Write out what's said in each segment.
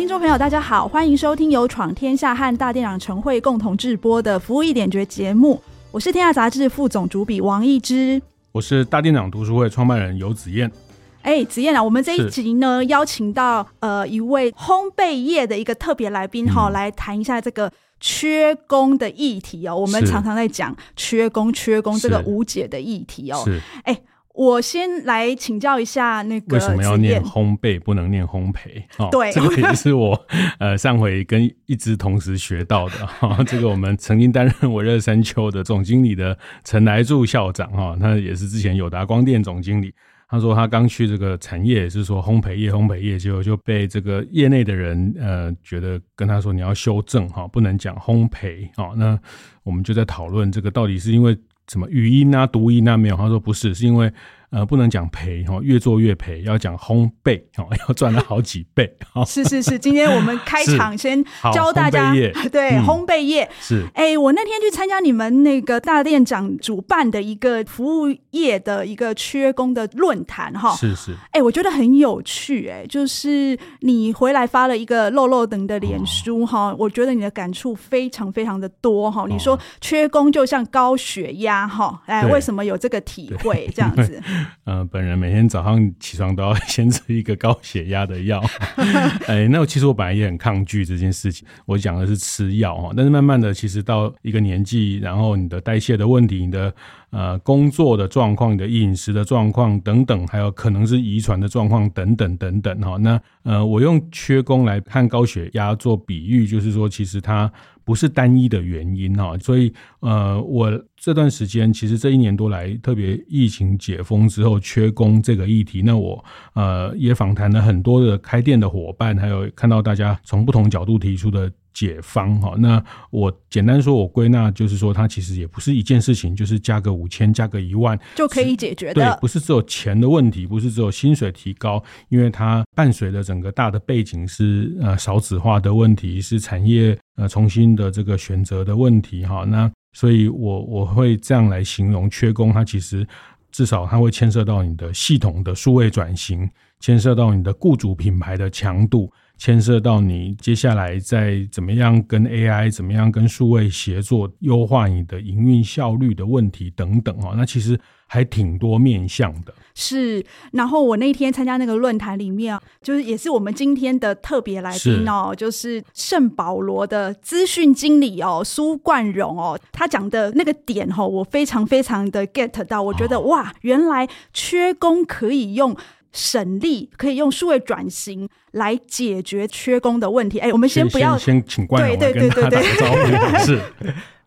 听众朋友，大家好，欢迎收听由闯天下和大店长晨会共同制播的《服务一点绝》节目。我是天下杂志副总主笔王一之，我是大店长读书会创办人游子燕。哎，子燕啊，我们这一集呢，邀请到呃一位烘焙业的一个特别来宾哈、嗯，来谈一下这个缺工的议题哦。我们常常在讲缺工、缺工这个无解的议题哦。是，哎。我先来请教一下那个，为什么要念烘焙不能念烘焙？哦，对，这个也是我呃上回跟一支同时学到的哈、哦。这个我们曾经担任我热山丘的总经理的陈来柱校长哈，他也是之前友达光电总经理。他说他刚去这个产业也是说烘焙业，烘焙业结果就被这个业内的人呃觉得跟他说，你要修正哈，不能讲烘焙啊。那我们就在讨论这个到底是因为。什么语音啊、读音啊没有？他说不是，是因为呃不能讲赔哈，越做越赔，要讲烘焙哦，要赚了好几倍。是是是，今天我们开 场先教大家 对烘焙业是。哎、欸，我那天去参加你们那个大店长主办的一个服务业的一个缺工的论坛哈。是是。哎、欸，我觉得很有趣哎、欸，就是你回来发了一个漏漏等的脸书哈、哦，我觉得你的感触非常非常的多哈。你说缺工就像高血压。哈，哎，为什么有这个体会？这样子，呃，本人每天早上起床都要 先吃一个高血压的药。哎，那其实我本来也很抗拒这件事情。我讲的是吃药哈，但是慢慢的，其实到一个年纪，然后你的代谢的问题，你的呃工作的状况，你的饮食的状况等等，还有可能是遗传的状况等等等等哈。那呃，我用缺工来看高血压做比喻，就是说，其实它。不是单一的原因哈，所以呃，我这段时间其实这一年多来，特别疫情解封之后缺工这个议题，那我呃也访谈了很多的开店的伙伴，还有看到大家从不同角度提出的。解方哈，那我简单说，我归纳就是说，它其实也不是一件事情，就是加个五千，加个一万就可以解决的。对，不是只有钱的问题，不是只有薪水提高，因为它伴随着整个大的背景是呃少子化的问题，是产业呃重新的这个选择的问题哈。那所以我我会这样来形容缺工，它其实至少它会牵涉到你的系统的数位转型，牵涉到你的雇主品牌的强度。牵涉到你接下来再怎么样跟 AI，怎么样跟数位协作，优化你的营运效率的问题等等哦，那其实还挺多面向的。是，然后我那天参加那个论坛里面，就是也是我们今天的特别来宾哦，就是圣保罗的资讯经理哦，苏冠荣哦，他讲的那个点哦，我非常非常的 get 到，我觉得哇，原来缺工可以用。省力可以用数位转型来解决缺工的问题。哎、欸，我们先不要先，先请冠荣来跟大家打个招呼。是，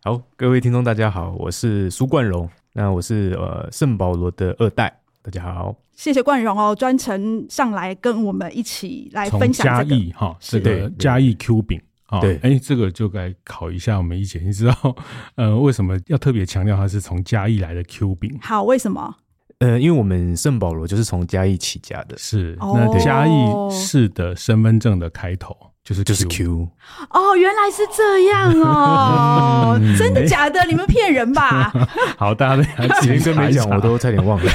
好，各位听众大家好，我是苏冠荣，那我是呃圣保罗的二代，大家好，谢谢冠荣哦，专程上来跟我们一起来分享嘉义哈，这个嘉义 Q 饼啊，对，哎、欸，这个就该考一下我们一姐，你知道呃为什么要特别强调它是从嘉义来的 Q 饼？好，为什么？呃，因为我们圣保罗就是从嘉义起家的，是那嘉义市的身份证的开头就是 Q 就是 Q 哦，原来是这样哦，嗯、真的假的？欸、你们骗人吧？好，大家都前面没讲，我都差点忘了，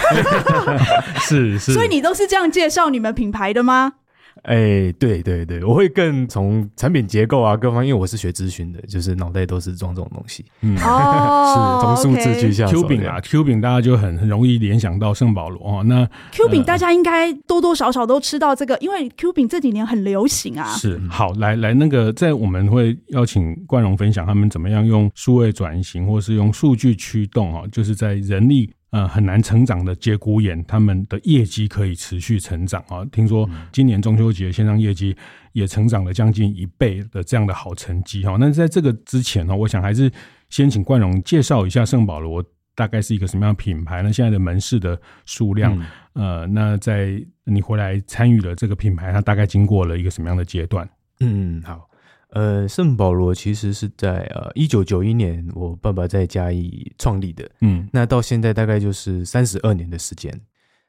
是是，所以你都是这样介绍你们品牌的吗？哎、欸，对对对，我会更从产品结构啊各方，因为我是学咨询的，就是脑袋都是装这种东西。嗯，哦、是从数字去下手。Q 饼啊，Q 饼大家就很很容易联想到圣保罗啊。那 Q 饼大家应该多多少少都吃到这个，呃、因为 Q 饼这几年很流行啊。是，好，来来，那个在我们会邀请冠荣分享他们怎么样用数位转型，或是用数据驱动啊，就是在人力。呃，很难成长的节骨眼，他们的业绩可以持续成长啊！听说今年中秋节线上业绩也成长了将近一倍的这样的好成绩哈。那在这个之前呢，我想还是先请冠荣介绍一下圣保罗大概是一个什么样的品牌呢？现在的门市的数量，呃，那在你回来参与了这个品牌，它大概经过了一个什么样的阶段？嗯，好。呃，圣保罗其实是在呃一九九一年，我爸爸在嘉义创立的。嗯，那到现在大概就是三十二年的时间。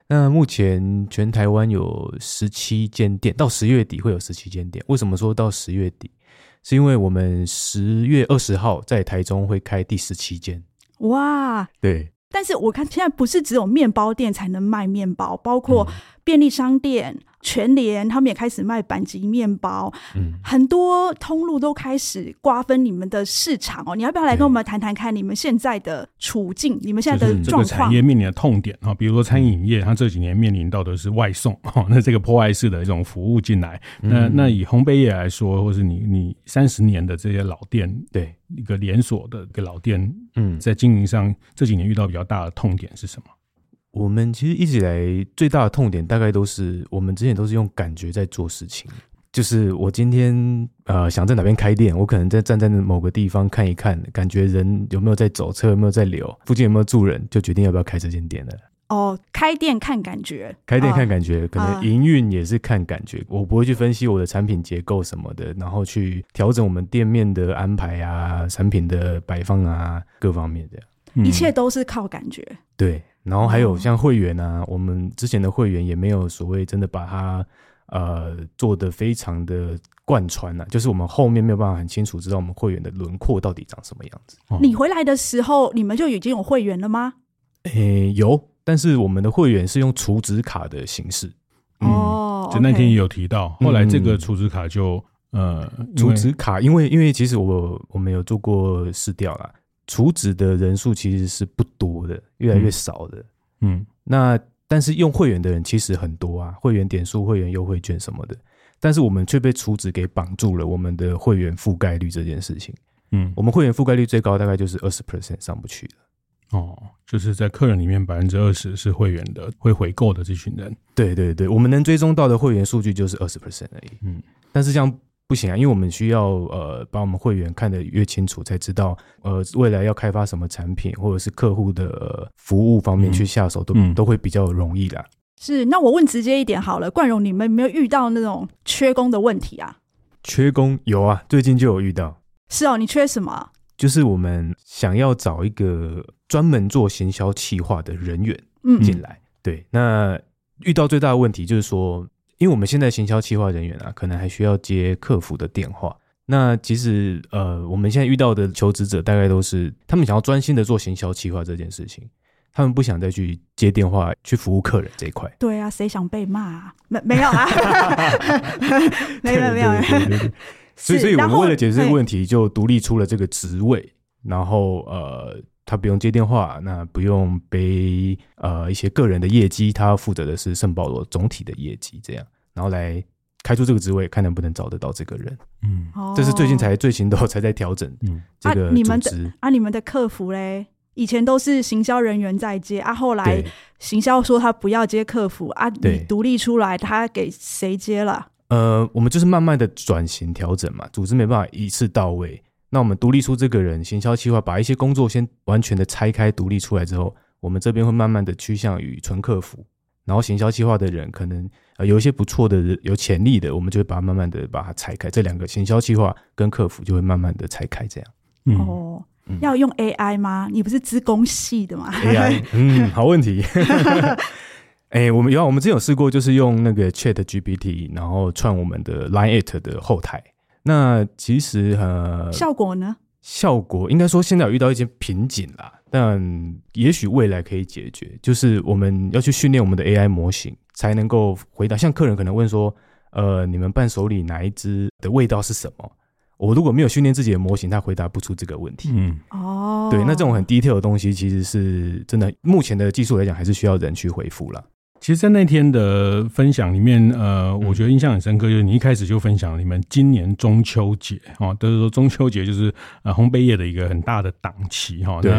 那目前全台湾有十七间店，到十月底会有十七间店。为什么说到十月底？是因为我们十月二十号在台中会开第十七间。哇，对。但是我看现在不是只有面包店才能卖面包，包括便利商店。嗯全联他们也开始卖板级面包，嗯，很多通路都开始瓜分你们的市场哦。你要不要来跟我们谈谈看你们现在的处境？你们现在的状况？这个产业面临的痛点啊，比如说餐饮业，它这几年面临到的是外送，那这个破坏式的一种服务进来。那那以烘焙业来说，或是你你三十年的这些老店，对一个连锁的一个老店，嗯，在经营上这几年遇到比较大的痛点是什么？我们其实一直以来最大的痛点，大概都是我们之前都是用感觉在做事情。就是我今天呃想在哪边开店，我可能在站在某个地方看一看，感觉人有没有在走，车有没有在流，附近有没有住人，就决定要不要开这间店了。哦，开店看感觉，开店看感觉，可能营运也是看感觉。我不会去分析我的产品结构什么的，然后去调整我们店面的安排啊，产品的摆放啊，各方面的。一切都是靠感觉。对。然后还有像会员啊，我们之前的会员也没有所谓真的把它呃做的非常的贯穿啊，就是我们后面没有办法很清楚知道我们会员的轮廓到底长什么样子。你回来的时候，你们就已经有会员了吗？诶，有，但是我们的会员是用储值卡的形式。哦、嗯，就那天也有提到，后来这个储值卡就、嗯、呃，储值卡，因为因为其实我我们有做过试调啦。储值的人数其实是不多的，越来越少的。嗯，那但是用会员的人其实很多啊，会员点数、会员优惠券什么的。但是我们却被储值给绑住了，我们的会员覆盖率这件事情。嗯，我们会员覆盖率最高大概就是二十 percent 上不去了。哦，就是在客人里面百分之二十是会员的，会回购的这群人。对对对，我们能追踪到的会员数据就是二十 percent 而已。嗯，但是像。不行啊，因为我们需要呃把我们会员看得越清楚，才知道呃未来要开发什么产品，或者是客户的服务方面去下手都、嗯、都会比较容易啦。是，那我问直接一点好了，冠荣，你们有没有遇到那种缺工的问题啊？缺工有啊，最近就有遇到。是哦，你缺什么？就是我们想要找一个专门做行销企划的人员进来。嗯、对，那遇到最大的问题就是说。因为我们现在行销企划人员啊，可能还需要接客服的电话。那其实呃，我们现在遇到的求职者大概都是他们想要专心的做行销企划这件事情，他们不想再去接电话去服务客人这一块。对啊，谁想被骂啊？没没有啊？没有没有。所以所以我们为了解决这个问题，就独立出了这个职位，然后呃。他不用接电话，那不用背呃一些个人的业绩，他要负责的是圣保罗总体的业绩，这样，然后来开出这个职位，看能不能找得到这个人。嗯，这是最近才最新的才在调整。嗯。啊，你们的啊，你们的客服嘞，以前都是行销人员在接啊，后来行销说他不要接客服啊，你独立出来，他给谁接了？呃，我们就是慢慢的转型调整嘛，组织没办法一次到位。那我们独立出这个人，行销计划，把一些工作先完全的拆开独立出来之后，我们这边会慢慢的趋向于纯客服，然后行销计划的人可能呃有一些不错的，有潜力的，我们就会把它慢慢的把它拆开，这两个行销计划跟客服就会慢慢的拆开，这样。嗯、哦，要用 AI 吗？你不是资工系的吗？AI，嗯，好问题。哎、欸，我们有，我们之前有试过，就是用那个 Chat GPT，然后串我们的 Line It 的后台。那其实呃，效果呢？效果应该说现在有遇到一些瓶颈啦，但也许未来可以解决。就是我们要去训练我们的 AI 模型，才能够回答。像客人可能问说，呃，你们伴手礼哪一支的味道是什么？我如果没有训练自己的模型，他回答不出这个问题。嗯，哦，对，那这种很 detail 的东西，其实是真的。目前的技术来讲，还是需要人去回复了。其实，在那天的分享里面，呃，我觉得印象很深刻，就是你一开始就分享你们今年中秋节，哈，都是说中秋节就是呃烘焙业的一个很大的档期，哈。对。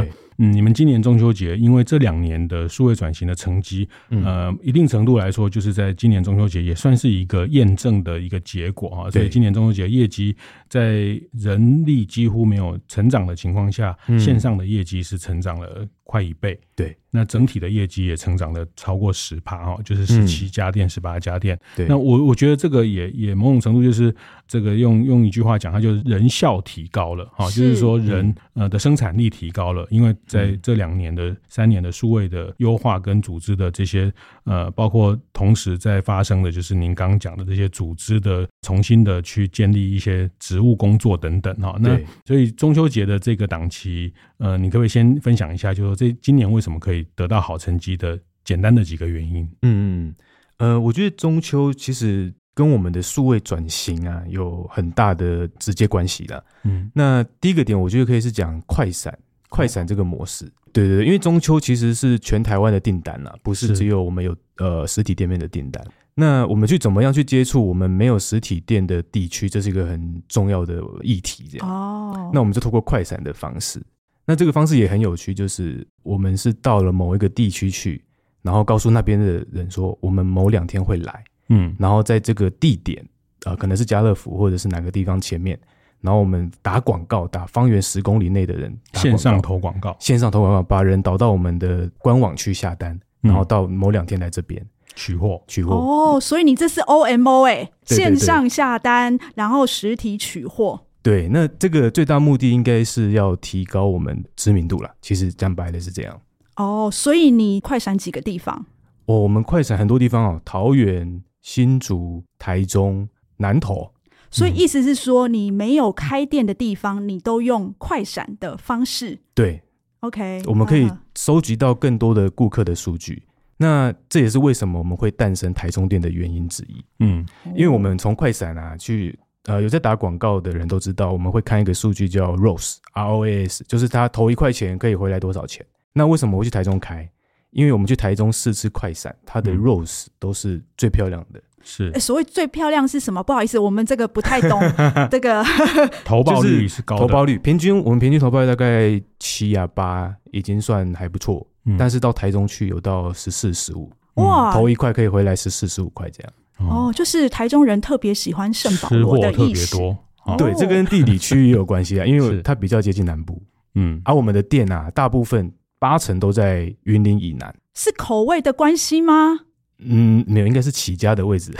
嗯，你们今年中秋节，因为这两年的数位转型的成绩，呃，一定程度来说，就是在今年中秋节也算是一个验证的一个结果，哈。所以今年中秋节业绩在人力几乎没有成长的情况下，线上的业绩是成长了快一倍。对。那整体的业绩也成长了超过十趴哦，就是十七家店、十八家店。对，那我我觉得这个也也某种程度就是这个用用一句话讲，它就是人效提高了哈，就是说人呃的生产力提高了，因为在这两年的三年的数位的优化跟组织的这些呃，包括同时在发生的就是您刚刚讲的这些组织的重新的去建立一些职务工作等等哈。那所以中秋节的这个档期，呃，你可不可以先分享一下，就是说这今年为什么可以？得到好成绩的简单的几个原因，嗯嗯，呃，我觉得中秋其实跟我们的数位转型啊有很大的直接关系的。嗯，那第一个点，我觉得可以是讲快闪，快闪这个模式。对对对，因为中秋其实是全台湾的订单啊，不是只有我们有呃实体店面的订单。那我们去怎么样去接触我们没有实体店的地区，这是一个很重要的议题。这样哦，那我们就透过快闪的方式。那这个方式也很有趣，就是我们是到了某一个地区去，然后告诉那边的人说，我们某两天会来，嗯，然后在这个地点，呃，可能是家乐福或者是哪个地方前面，然后我们打广告，打方圆十公里内的人线上投广告，线上投广告，把人导到我们的官网去下单，然后到某两天来这边取货，取货。哦，所以你这是 OMO 哎，线上下单，然后实体取货。对，那这个最大目的应该是要提高我们知名度啦。其实讲白了是这样。哦，所以你快闪几个地方？哦，我们快闪很多地方哦，桃园、新竹、台中、南投。所以意思是说，你没有开店的地方，你都用快闪的方式。对，OK，我们可以收集到更多的顾客的数据。那这也是为什么我们会诞生台中店的原因之一。嗯，因为我们从快闪啊去。呃，有在打广告的人都知道，我们会看一个数据叫 ROAS，R O A S，就是他投一块钱可以回来多少钱。那为什么我会去台中开？因为我们去台中试吃快闪，它的 rose 都是最漂亮的。是，所谓最漂亮是什么？不好意思，我们这个不太懂。这个 投报率是高的，投报率平均我们平均投报率大概七啊八，已经算还不错。嗯，但是到台中去有到十四、十五，哇，投一块可以回来十四、十五块这样。哦，就是台中人特别喜欢圣保罗的意思。多，哦、对，这跟地理区域也有关系啊，因为 它比较接近南部。嗯，而、啊、我们的店啊，大部分八成都在云林以南。是口味的关系吗？嗯，没有，应该是起家的位置。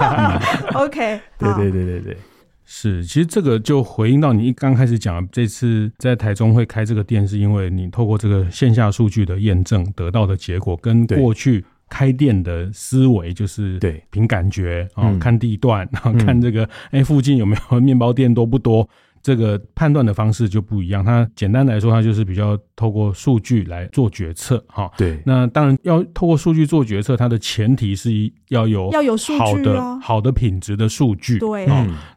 OK，对对对对对，是。其实这个就回应到你一刚开始讲，这次在台中会开这个店，是因为你透过这个线下数据的验证得到的结果，跟过去。开店的思维就是对，凭感觉啊，看地段，然后看这个哎、欸、附近有没有面包店多不多，这个判断的方式就不一样。它简单来说，它就是比较透过数据来做决策哈。对，那当然要透过数据做决策，它的前提是要有要有好的好的品质的数据。对，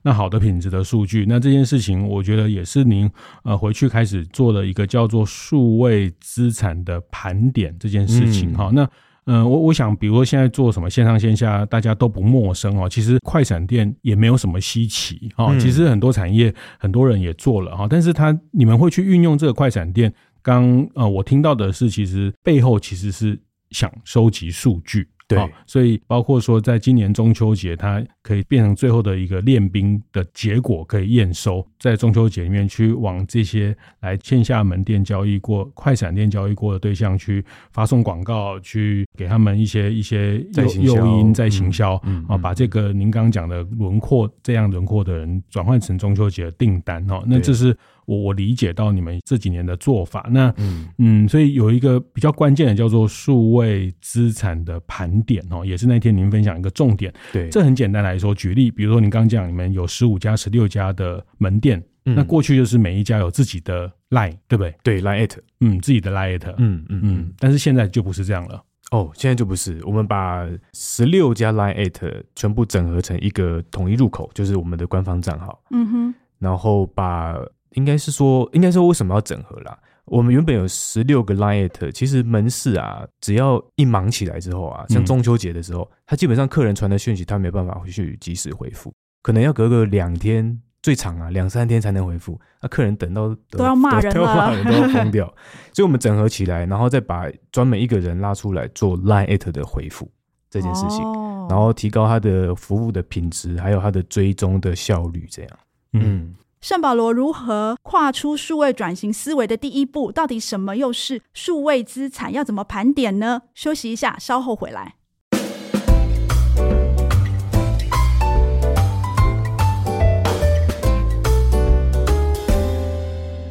那好的品质的数据，那这件事情我觉得也是您呃回去开始做了一个叫做数位资产的盘点这件事情哈。那嗯，我我想，比如说现在做什么线上线下，大家都不陌生哦。其实快闪店也没有什么稀奇哦。其实很多产业很多人也做了哈，但是他你们会去运用这个快闪店，刚呃我听到的是，其实背后其实是想收集数据。对、哦，所以包括说，在今年中秋节，它可以变成最后的一个练兵的结果，可以验收，在中秋节里面去往这些来线下门店交易过、快闪店交易过的对象去发送广告，去给他们一些一些诱诱因，在行销啊、嗯嗯哦，把这个您刚刚讲的轮廓这样轮廓的人转换成中秋节的订单哦，那这是。我我理解到你们这几年的做法，那嗯嗯，所以有一个比较关键的叫做数位资产的盘点哦，也是那天您分享一个重点。对，这很简单来说，举例，比如说您刚讲你们有十五家、十六家的门店，嗯，那过去就是每一家有自己的 line，对不对？对，line，嗯，自己的 line，嗯嗯嗯，但是现在就不是这样了。哦，现在就不是，我们把十六家 line 全部整合成一个统一入口，就是我们的官方账号。嗯哼，然后把。应该是说，应该说为什么要整合啦？我们原本有十六个 Line，其实门市啊，只要一忙起来之后啊，像中秋节的时候，他、嗯、基本上客人传的讯息，他没办法回去及时回复，可能要隔个两天，最长啊两三天才能回复。那客人等到都，都要骂人了，都要骂人，都要疯掉。所以，我们整合起来，然后再把专门一个人拉出来做 Line 的回复这件事情，然后提高他的服务的品质，还有他的追踪的效率，这样。嗯。圣保罗如何跨出数位转型思维的第一步？到底什么又是数位资产？要怎么盘点呢？休息一下，稍后回来。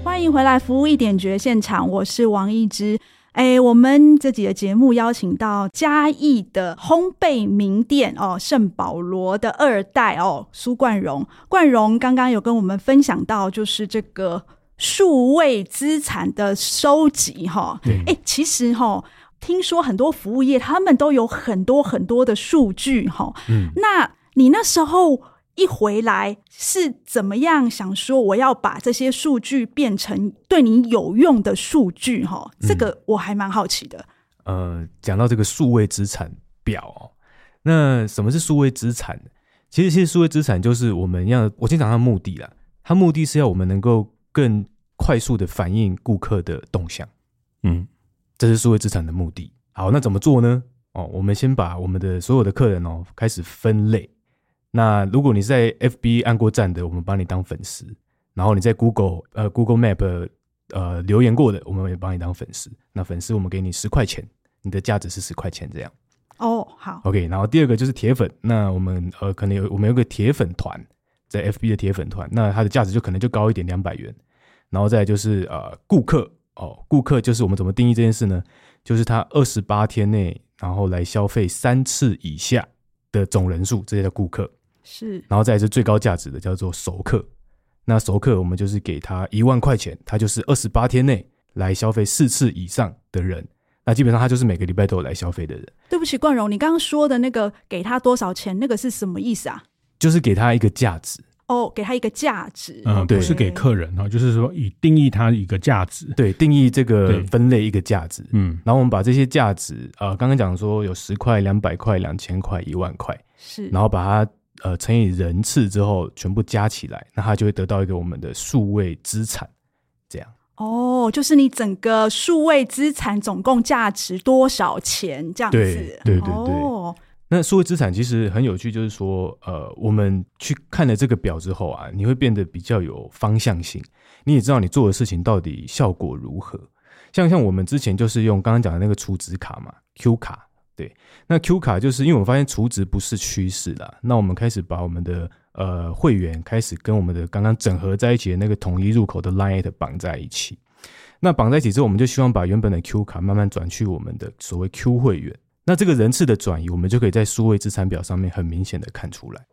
欢迎回来，服务一点绝现场，我是王一之。哎，我们这集的节目邀请到嘉义的烘焙名店哦，圣保罗的二代哦，苏冠荣。冠荣刚刚有跟我们分享到，就是这个数位资产的收集哈。哎、嗯，其实哈，听说很多服务业他们都有很多很多的数据哈。嗯，那你那时候？一回来是怎么样想说我要把这些数据变成对你有用的数据哈？这个我还蛮好奇的。呃，讲到这个数位资产表哦，那什么是数位资产？其实，其实数位资产就是我们要我先讲它的目的啦。它目的是要我们能够更快速的反映顾客的动向。嗯，这是数位资产的目的。好，那怎么做呢？哦，我们先把我们的所有的客人哦开始分类。那如果你是在 FB 按过赞的，我们帮你当粉丝；然后你在 Google 呃 Google Map 呃留言过的，我们也帮你当粉丝。那粉丝我们给你十块钱，你的价值是十块钱这样。哦，好，OK。然后第二个就是铁粉，那我们呃可能有我们有个铁粉团，在 FB 的铁粉团，那它的价值就可能就高一点，两百元。然后再就是呃顾客哦，顾客就是我们怎么定义这件事呢？就是他二十八天内然后来消费三次以下的总人数，这些叫顾客。是，然后再是最高价值的叫做熟客，那熟客我们就是给他一万块钱，他就是二十八天内来消费四次以上的人，那基本上他就是每个礼拜都有来消费的人。对不起，冠荣，你刚刚说的那个给他多少钱，那个是什么意思啊？就是给他一个价值。哦，给他一个价值，嗯，对，是给客人哈，就是说以定义他一个价值，对，定义这个分类一个价值，嗯，然后我们把这些价值，呃，刚刚讲说有十块、两百块、两千块、一万块，是，然后把它。呃，乘以人次之后，全部加起来，那它就会得到一个我们的数位资产，这样。哦，就是你整个数位资产总共价值多少钱这样子？对对对对。哦，那数位资产其实很有趣，就是说，呃，我们去看了这个表之后啊，你会变得比较有方向性，你也知道你做的事情到底效果如何。像像我们之前就是用刚刚讲的那个储值卡嘛，Q 卡。对，那 Q 卡就是因为我发现储值不是趋势啦，那我们开始把我们的呃会员开始跟我们的刚刚整合在一起的那个统一入口的 Line 绑在一起。那绑在一起之后，我们就希望把原本的 Q 卡慢慢转去我们的所谓 Q 会员。那这个人次的转移，我们就可以在数位资产表上面很明显的看出来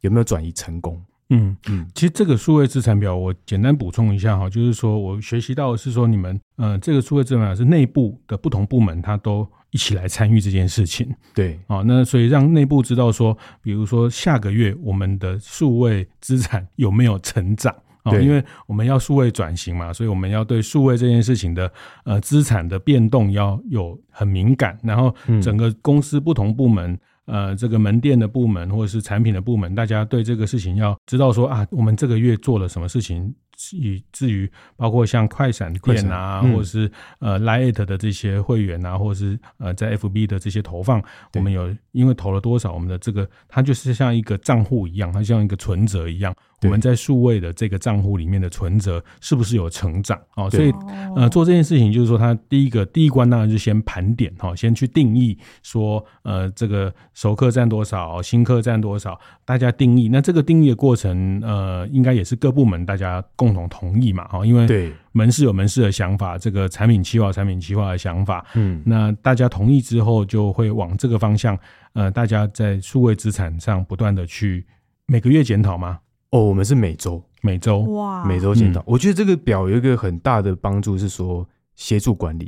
有没有转移成功。嗯嗯，其实这个数位资产表我简单补充一下哈，就是说我学习到的是说你们呃这个数位资产表是内部的不同部门它都一起来参与这件事情，对啊，那所以让内部知道说，比如说下个月我们的数位资产有没有成长啊？因为我们要数位转型嘛，所以我们要对数位这件事情的呃资产的变动要有很敏感，然后整个公司不同部门。呃，这个门店的部门或者是产品的部门，大家对这个事情要知道说啊，我们这个月做了什么事情，以至于包括像快闪店啊，嗯、或者是呃 Lite 的这些会员啊，或者是呃在 FB 的这些投放，我们有因为投了多少，我们的这个它就是像一个账户一样，它像一个存折一样。我们在数位的这个账户里面的存折是不是有成长哦？所以呃，做这件事情就是说，它第一个第一关当然就先盘点哈，先去定义说呃，这个熟客占多少，新客占多少，大家定义。那这个定义的过程呃，应该也是各部门大家共同同意嘛哈，因为对门市有门市的想法，这个产品企划产品企划的想法，嗯，那大家同意之后就会往这个方向呃，大家在数位资产上不断的去每个月检讨吗？哦，我们是每周，每周哇，每周检讨。我觉得这个表有一个很大的帮助是说协助管理，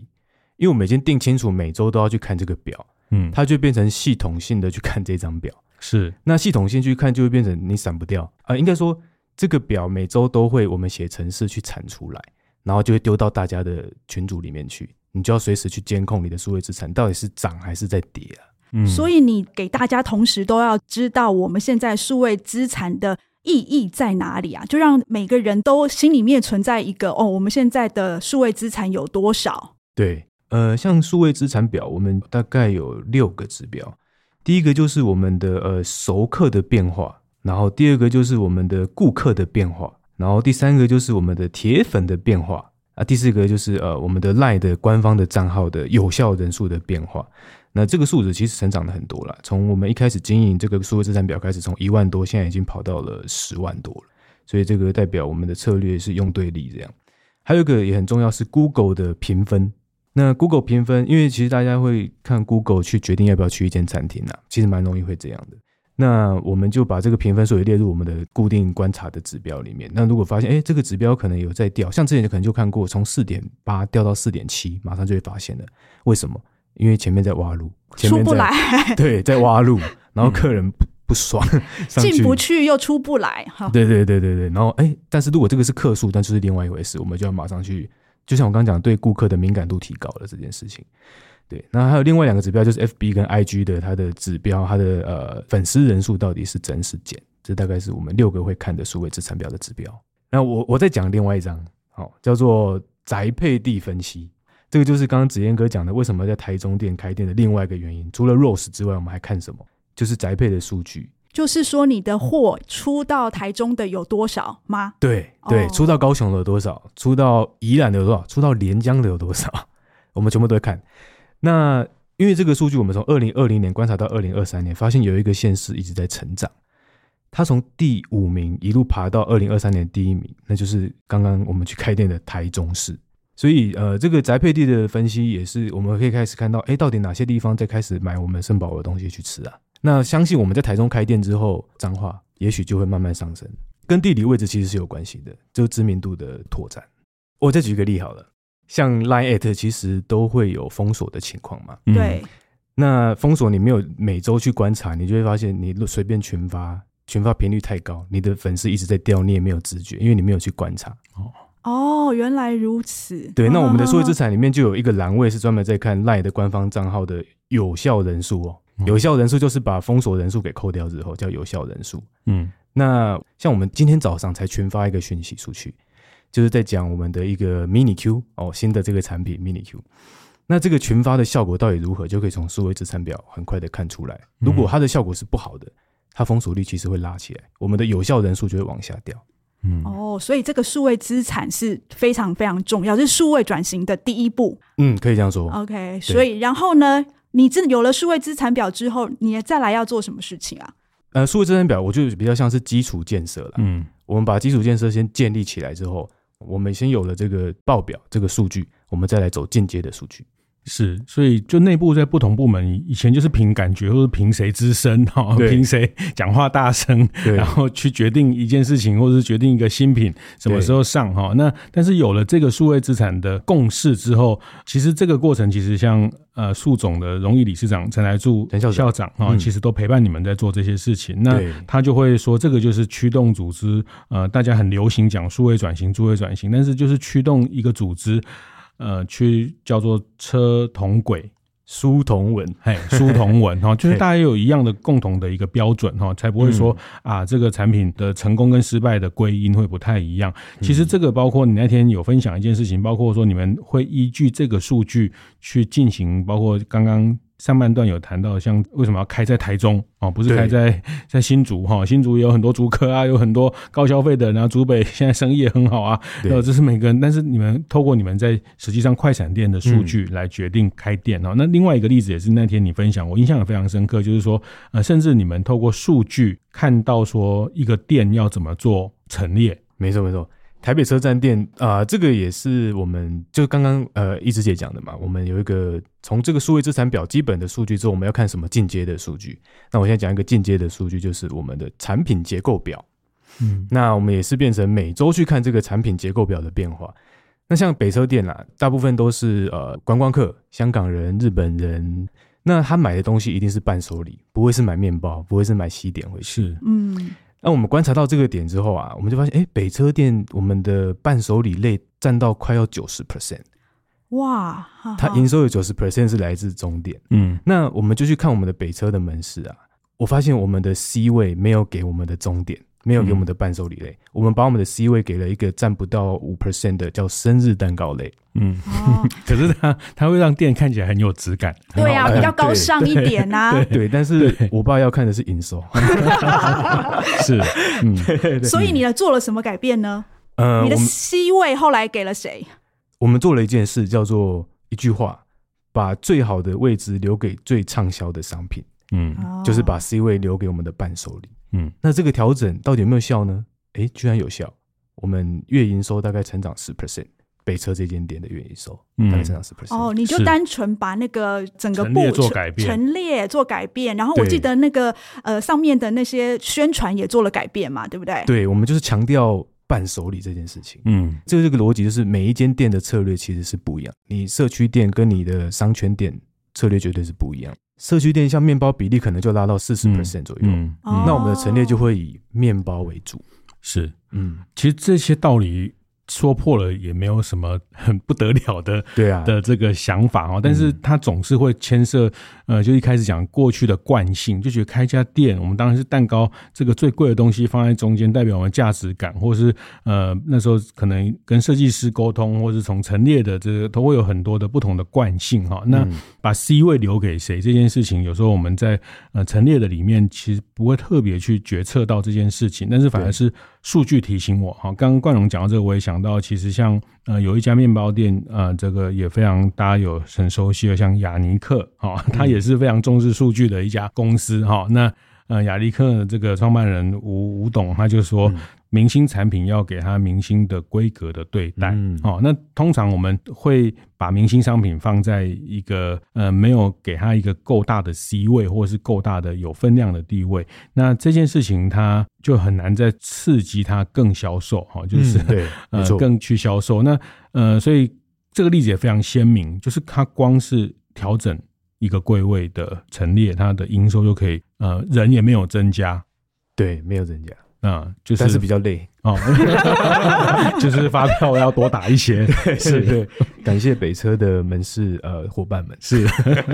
因为我们已经定清楚每周都要去看这个表，嗯，它就变成系统性的去看这张表。是，那系统性去看就会变成你闪不掉啊、呃。应该说这个表每周都会我们写程式去产出来，然后就会丢到大家的群组里面去，你就要随时去监控你的数位资产到底是涨还是在跌啊。嗯，所以你给大家同时都要知道我们现在数位资产的。意义在哪里啊？就让每个人都心里面存在一个哦，我们现在的数位资产有多少？对，呃，像数位资产表，我们大概有六个指标。第一个就是我们的呃熟客的变化，然后第二个就是我们的顾客的变化，然后第三个就是我们的铁粉的变化啊，第四个就是呃我们的 LINE 的官方的账号的有效人数的变化。那这个数字其实成长了很多了，从我们一开始经营这个数位资产表开始，从一万多，现在已经跑到了十万多了。所以这个代表我们的策略是用对力这样。还有一个也很重要是 Google 的评分。那 Google 评分，因为其实大家会看 Google 去决定要不要去一间餐厅呐，其实蛮容易会这样的。那我们就把这个评分数也列入我们的固定观察的指标里面。那如果发现，哎，这个指标可能有在掉，像之前可能就看过，从四点八掉到四点七，马上就会发现了。为什么？因为前面在挖路，前面在出不来。对，在挖路，然后客人不不爽，进不去又出不来。哈，对对对对对。然后，哎，但是如果这个是客数，但是是另外一回事，我们就要马上去，就像我刚刚讲，对顾客的敏感度提高了这件事情。对，那还有另外两个指标，就是 FB 跟 IG 的它的指标，它的呃粉丝人数到底是增是减？这大概是我们六个会看的数位资产表的指标。那我我再讲另外一张，好，叫做宅配地分析。这个就是刚刚子嫣哥讲的，为什么在台中店开店的另外一个原因。除了 Rose 之外，我们还看什么？就是宅配的数据。就是说，你的货出到台中的有多少吗？对对，出到高雄的有多少？出到宜兰的有多少？出到连江的有多少？我们全部都会看。那因为这个数据，我们从二零二零年观察到二零二三年，发现有一个县市一直在成长。它从第五名一路爬到二零二三年第一名，那就是刚刚我们去开店的台中市。所以呃，这个宅配地的分析也是我们可以开始看到，哎，到底哪些地方在开始买我们圣保罗的东西去吃啊？那相信我们在台中开店之后，彰化也许就会慢慢上升，跟地理位置其实是有关系的，就知名度的拓展。我再举个例好了。像 Line@ at 其实都会有封锁的情况嘛？对、嗯。那封锁你没有每周去观察，你就会发现你随便群发，群发频率太高，你的粉丝一直在掉，你也没有直觉，因为你没有去观察。哦哦，原来如此。对，那我们的数位资产里面就有一个栏位是专门在看 Line 的官方账号的有效人数哦。有效人数就是把封锁人数给扣掉之后叫有效人数。嗯。那像我们今天早上才群发一个讯息出去。就是在讲我们的一个 mini Q 哦，新的这个产品 mini Q，那这个群发的效果到底如何，就可以从数位资产表很快的看出来。如果它的效果是不好的，它封锁率其实会拉起来，我们的有效人数就会往下掉。嗯，哦，所以这个数位资产是非常非常重要，是数位转型的第一步。嗯，可以这样说。OK，所以然后呢，你这有了数位资产表之后，你再来要做什么事情啊？呃，数位资产表我就比较像是基础建设了。嗯，我们把基础建设先建立起来之后。我们先有了这个报表，这个数据，我们再来走进阶的数据。是，所以就内部在不同部门，以前就是凭感觉，或者凭谁资深哈，凭谁讲话大声，然后去决定一件事情，或者是决定一个新品什么时候上哈。那但是有了这个数位资产的共识之后，其实这个过程其实像呃树总的荣誉理事长陈来柱陈校长啊，其实都陪伴你们在做这些事情。那他就会说，这个就是驱动组织，呃，大家很流行讲数位转型，数位转型，但是就是驱动一个组织。呃，去叫做车同轨，书同文，嘿，书同文哈，就是大家有一样的共同的一个标准哈，才不会说啊，这个产品的成功跟失败的归因会不太一样。其实这个包括你那天有分享一件事情，包括说你们会依据这个数据去进行，包括刚刚。上半段有谈到，像为什么要开在台中哦，不是开在 在新竹哈？新竹也有很多竹科啊，有很多高消费的，然后竹北现在生意也很好啊。对，这是每个人，但是你们透过你们在实际上快闪店的数据来决定开店哦。那另外一个例子也是那天你分享，我印象也非常深刻，就是说呃，甚至你们透过数据看到说一个店要怎么做陈列，没错没错。台北车站店啊、呃，这个也是我们就刚刚呃一直姐讲的嘛。我们有一个从这个数位资产表基本的数据之后，我们要看什么进阶的数据。那我现在讲一个进阶的数据，就是我们的产品结构表。嗯，那我们也是变成每周去看这个产品结构表的变化。那像北车店啦，大部分都是呃观光客、香港人、日本人，那他买的东西一定是伴手礼，不会是买面包，不会是买西点回去。嗯。那我们观察到这个点之后啊，我们就发现，哎，北车店我们的伴手礼类占到快要九十 percent，哇！它营收有九十 percent 是来自终点。嗯，那我们就去看我们的北车的门市啊，我发现我们的 C 位没有给我们的终点，没有给我们的伴手礼类，我们把我们的 C 位给了一个占不到五 percent 的叫生日蛋糕类。嗯，可是它它会让店看起来很有质感。对啊，比较高尚一点呐。对 对，但是我爸要看的是营收。是，嗯。所以你呢做了什么改变呢？呃，你的 C 位后来给了谁？我们做了一件事，叫做一句话：把最好的位置留给最畅销的商品。嗯，就是把 C 位留给我们的伴手礼。嗯，那这个调整到底有没有效呢？哎，居然有效！我们月营收大概成长十 percent，北车这间店的月营收大概成长十 percent。哦，你就单纯把那个整个布做改变，陈列做改变，然后我记得那个呃上面的那些宣传也做了改变嘛，对不对？对，我们就是强调伴手礼这件事情。嗯，这个这个逻辑就是每一间店的策略其实是不一样，你社区店跟你的商圈店策略绝对是不一样。社区店像面包比例可能就拉到四十 percent 左右，嗯那我们的陈列就会以面包为主。是，嗯，其实这些道理。说破了也没有什么 很不得了的，对啊。的这个想法哦，但是他总是会牵涉，呃，就一开始讲过去的惯性，就觉得开一家店，我们当然是蛋糕这个最贵的东西放在中间，代表我们价值感，或是呃那时候可能跟设计师沟通，或是从陈列的这个都会有很多的不同的惯性哈。那把 C 位留给谁这件事情，有时候我们在呃陈列的里面其实不会特别去决策到这件事情，但是反而是数据提醒我哈。刚刚冠荣讲到这个，我也想。到其实像呃有一家面包店呃这个也非常大家有很熟悉的像雅尼克哈，他也是非常重视数据的一家公司哈。那呃雅尼克这个创办人吴吴董他就说。明星产品要给他明星的规格的对待，嗯，哦，那通常我们会把明星商品放在一个呃没有给他一个够大的 C 位，或者是够大的有分量的地位，那这件事情他就很难再刺激他更销售，哈，就是、嗯、对，呃，更去销售。那呃，所以这个例子也非常鲜明，就是他光是调整一个柜位的陈列，它的营收就可以，呃，人也没有增加，对，没有增加。啊，就是但是比较累哦，就是发票要多打一些，是对。感谢北车的门市呃伙伴们，是。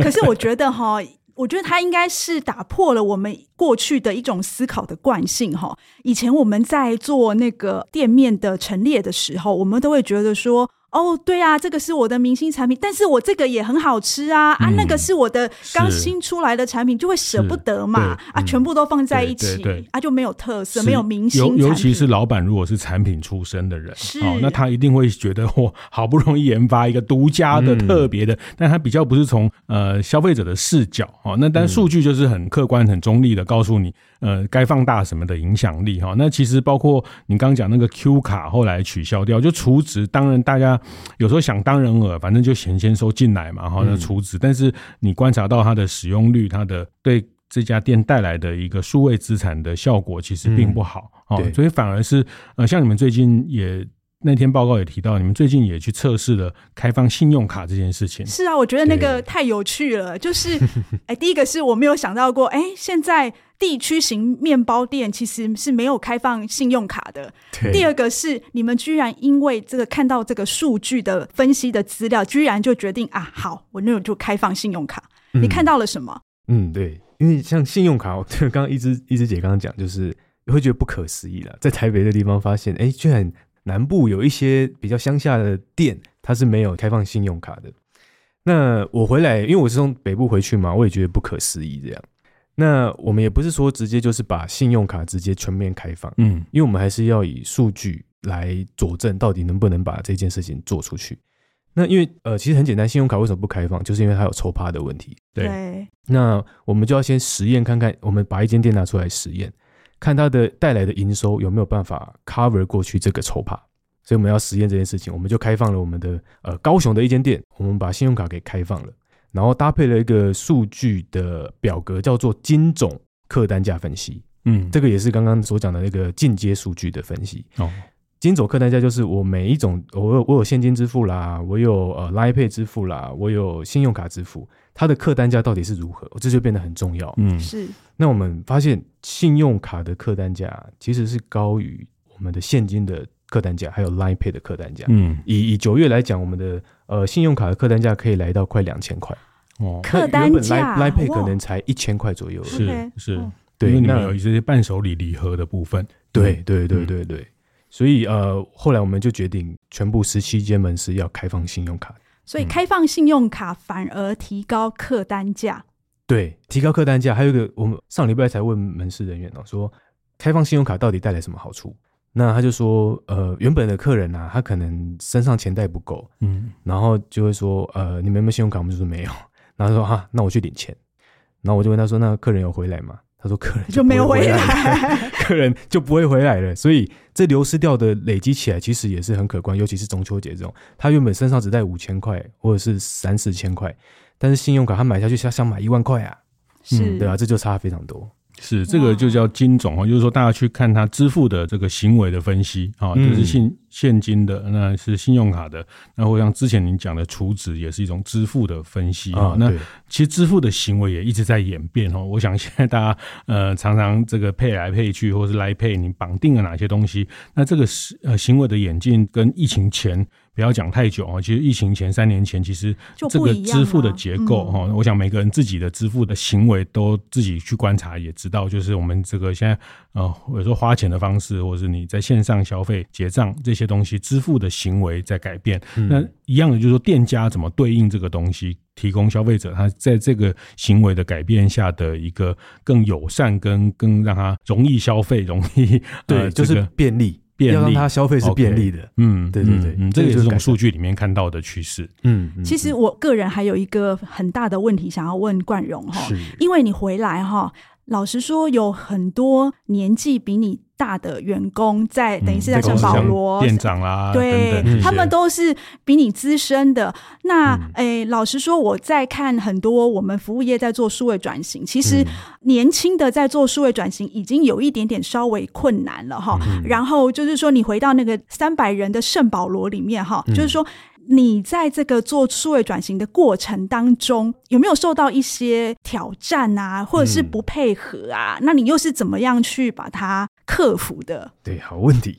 可是我觉得哈，我觉得他应该是打破了我们过去的一种思考的惯性哈。以前我们在做那个店面的陈列的时候，我们都会觉得说。哦，对啊，这个是我的明星产品，但是我这个也很好吃啊、嗯、啊，那个是我的刚新出来的产品，就会舍不得嘛啊，全部都放在一起啊，就没有特色，没有明星。尤尤其是老板如果是产品出身的人，哦，那他一定会觉得我好不容易研发一个独家的、嗯、特别的，但他比较不是从呃消费者的视角哦，那但数据就是很客观、很中立的告诉你。呃，该放大什么的影响力哈？那其实包括你刚刚讲那个 Q 卡后来取消掉，就除值。当然，大家有时候想当人耳，反正就钱先收进来嘛，哈，那储值。但是你观察到它的使用率，它的对这家店带来的一个数位资产的效果，其实并不好。哦，所以反而是呃，像你们最近也。那天报告也提到，你们最近也去测试了开放信用卡这件事情。是啊，我觉得那个太有趣了。就是，第一个是我没有想到过，哎、欸，现在地区型面包店其实是没有开放信用卡的。第二个是你们居然因为这个看到这个数据的分析的资料，居然就决定啊，好，我那种就开放信用卡。你看到了什么？嗯，对，因为像信用卡，刚刚一枝一枝姐刚刚讲，就是你会觉得不可思议了，在台北的地方发现，哎、欸，居然。南部有一些比较乡下的店，它是没有开放信用卡的。那我回来，因为我是从北部回去嘛，我也觉得不可思议这样。那我们也不是说直接就是把信用卡直接全面开放，嗯，因为我们还是要以数据来佐证到底能不能把这件事情做出去。那因为呃，其实很简单，信用卡为什么不开放，就是因为它有抽趴的问题。对，那我们就要先实验看看，我们把一间店拿出来实验。看它的带来的营收有没有办法 cover 过去这个筹码，所以我们要实验这件事情，我们就开放了我们的呃高雄的一间店，我们把信用卡给开放了，然后搭配了一个数据的表格，叫做金种客单价分析。嗯，这个也是刚刚所讲的那个进阶数据的分析。哦，金总客单价就是我每一种，我有我有现金支付啦，我有呃 Line Pay 支付啦，我有信用卡支付。它的客单价到底是如何？这就变得很重要。嗯，是。那我们发现，信用卡的客单价其实是高于我们的现金的客单价，还有 Line Pay 的客单价。嗯，以以九月来讲，我们的呃信用卡的客单价可以来到快两千块。哦，客单价 Line Pay 可能才一千块左右。是是，对，因为你们有一些伴手礼礼盒的部分。对对对对对，所以呃，后来我们就决定全部十七间门市要开放信用卡。所以开放信用卡反而提高客单价。嗯、对，提高客单价。还有一个，我们上礼拜才问门市人员哦，说开放信用卡到底带来什么好处？那他就说，呃，原本的客人啊，他可能身上钱袋不够，嗯，然后就会说，呃，你们有没有信用卡？我们就说没有。然后说，哈，那我去领钱。然后我就问他说，那客人有回来吗？他说：“客人就，就没有回来，客人就不会回来了。所以这流失掉的累积起来，其实也是很可观。尤其是中秋节这种，他原本身上只带五千块或者是三四千块，但是信用卡他买下去，他想买一万块啊，是、嗯，对啊，这就差非常多。”是这个就叫金种哦，就是说大家去看他支付的这个行为的分析啊，就是现现金的，那是信用卡的，那或像之前您讲的储值也是一种支付的分析啊。那其实支付的行为也一直在演变哦。我想现在大家呃常常这个配来配去，或是来配，你绑定了哪些东西？那这个是呃行为的演进跟疫情前。不要讲太久啊！其实疫情前三年前，其实这个支付的结构哈，我想每个人自己的支付的行为都自己去观察也知道，就是我们这个现在呃，有时候花钱的方式，或者是你在线上消费结账这些东西，支付的行为在改变。那一样的，就是说店家怎么对应这个东西，提供消费者他在这个行为的改变下的一个更友善跟更让他容易消费，容易对，就是便利。要让他消费是便利的，嗯，对对对，嗯，这也是从数据里面看到的趋势，嗯。其实我个人还有一个很大的问题想要问冠荣哈，因为你回来哈，老实说有很多年纪比你。大的员工在等于是在圣保罗店长啦，对他们都是比你资深的。那诶、欸，老实说，我在看很多我们服务业在做数位转型，其实年轻的在做数位转型已经有一点点稍微困难了哈。然后就是说，你回到那个三百人的圣保罗里面哈，就是说。你在这个做数位转型的过程当中，有没有受到一些挑战啊，或者是不配合啊？嗯、那你又是怎么样去把它克服的？对，好问题。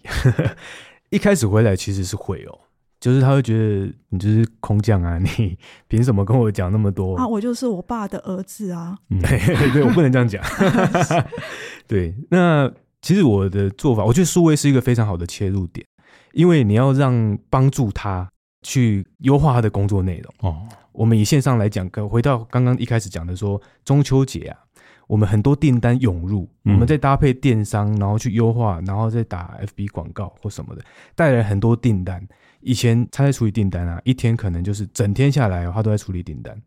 一开始回来其实是会哦，就是他会觉得你就是空降啊，你凭什么跟我讲那么多啊？我就是我爸的儿子啊。对，对，我不能这样讲。对，那其实我的做法，我觉得数位是一个非常好的切入点，因为你要让帮助他。去优化他的工作内容哦。我们以线上来讲，回到刚刚一开始讲的说，中秋节啊，我们很多订单涌入，我们再搭配电商，然后去优化，然后再打 FB 广告或什么的，带来很多订单。以前他在处理订单啊，一天可能就是整天下来，他都在处理订单，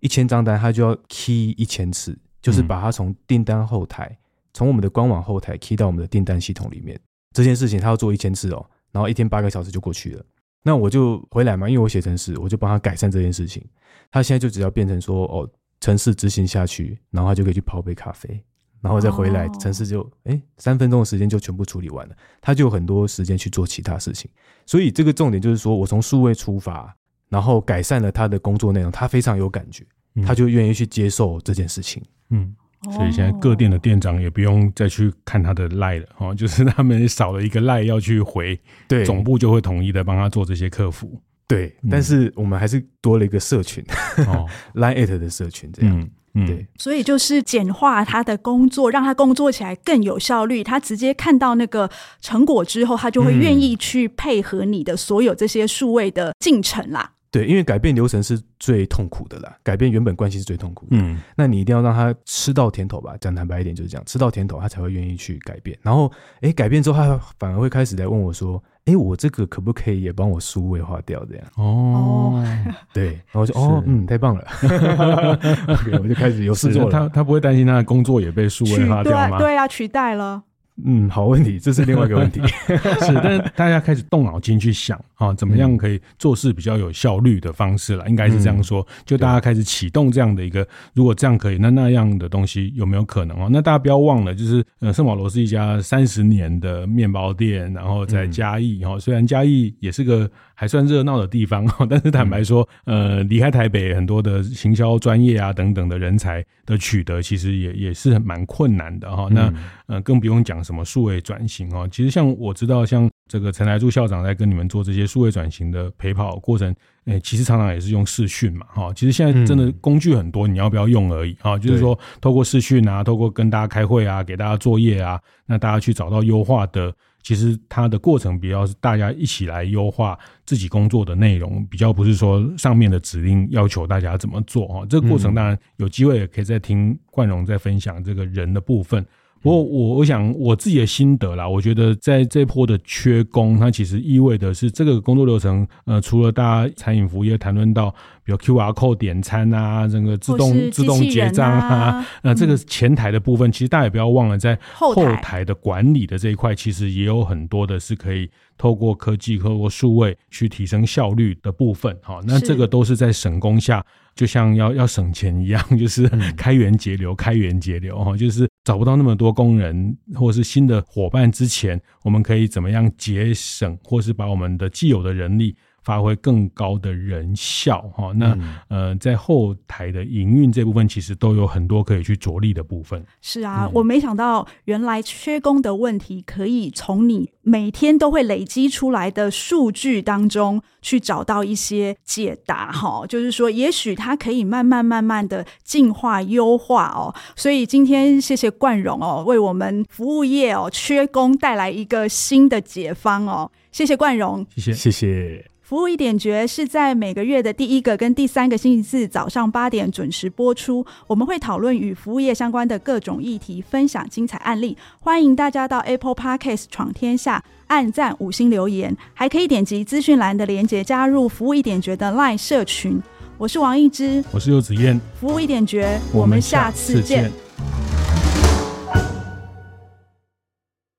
一千张单他就要 key 一千次，就是把它从订单后台，从我们的官网后台 key 到我们的订单系统里面。这件事情他要做一千次哦，然后一天八个小时就过去了。那我就回来嘛，因为我写程式，我就帮他改善这件事情。他现在就只要变成说，哦，程式执行下去，然后他就可以去泡杯咖啡，然后再回来，程式就诶三分钟的时间就全部处理完了，他就有很多时间去做其他事情。所以这个重点就是说我从数位出发，然后改善了他的工作内容，他非常有感觉，他就愿意去接受这件事情。嗯。所以现在各店的店长也不用再去看他的赖了哦，就是他们少了一个赖要去回，对，总部就会统一的帮他做这些客服。对，但是我们还是多了一个社群哦，LINE@ 的社群这样。嗯嗯，对。所以就是简化他的工作，让他工作起来更有效率。他直接看到那个成果之后，他就会愿意去配合你的所有这些数位的进程啦。对，因为改变流程是最痛苦的啦，改变原本关系是最痛苦的。嗯，那你一定要让他吃到甜头吧？讲坦白一点就是这样，吃到甜头，他才会愿意去改变。然后，哎，改变之后，他反而会开始来问我说：“哎，我这个可不可以也帮我数位化掉？”这样哦，对，然后就哦，嗯，太棒了，okay, 我就开始有事做了。他他不会担心他的工作也被数位化掉吗？对，对啊，取代了。嗯，好问题，这是另外一个问题。是，但是大家开始动脑筋去想啊，怎么样可以做事比较有效率的方式了，应该是这样说。就大家开始启动这样的一个，如果这样可以，那那样的东西有没有可能哦？那大家不要忘了，就是呃，圣保罗是一家三十年的面包店，然后在嘉义哈，虽然嘉义也是个还算热闹的地方，但是坦白说，呃，离开台北很多的行销专业啊等等的人才的取得，其实也也是蛮困难的哈。那呃，更不用讲。什么数位转型哦？其实像我知道，像这个陈来柱校长在跟你们做这些数位转型的陪跑过程，诶，其实常常也是用视讯嘛，哈，其实现在真的工具很多，你要不要用而已啊？就是说，透过视讯啊，透过跟大家开会啊，给大家作业啊，那大家去找到优化的，其实它的过程比较是大家一起来优化自己工作的内容，比较不是说上面的指令要求大家怎么做啊。这个过程当然有机会也可以再听冠荣再分享这个人的部分。不过我我想我自己的心得啦，我觉得在这波的缺工，它其实意味的是这个工作流程，呃，除了大家餐饮服务业谈论到，比如 QR code 点餐啊，这个自动、啊、自动结账啊，那这个前台的部分，其实大家也不要忘了，在后台的管理的这一块，其实也有很多的是可以透过科技、透过数位去提升效率的部分。哈，那这个都是在省工下。就像要要省钱一样，就是开源节流，开源节流哈，就是找不到那么多工人或是新的伙伴之前，我们可以怎么样节省，或是把我们的既有的人力。发挥更高的人效哈，那呃，在后台的营运这部分，其实都有很多可以去着力的部分。是啊，我没想到原来缺工的问题可以从你每天都会累积出来的数据当中去找到一些解答哈。就是说，也许它可以慢慢慢慢的进化优化哦。所以今天谢谢冠荣哦，为我们服务业哦缺工带来一个新的解方哦。谢谢冠荣，谢谢谢谢。服务一点绝是在每个月的第一个跟第三个星期四早上八点准时播出。我们会讨论与服务业相关的各种议题，分享精彩案例。欢迎大家到 Apple Podcast 闯天下，按赞五星留言，还可以点击资讯栏的链接加入服务一点绝的 LINE 社群。我是王一之，我是游子燕，服务一点绝，我们下次见。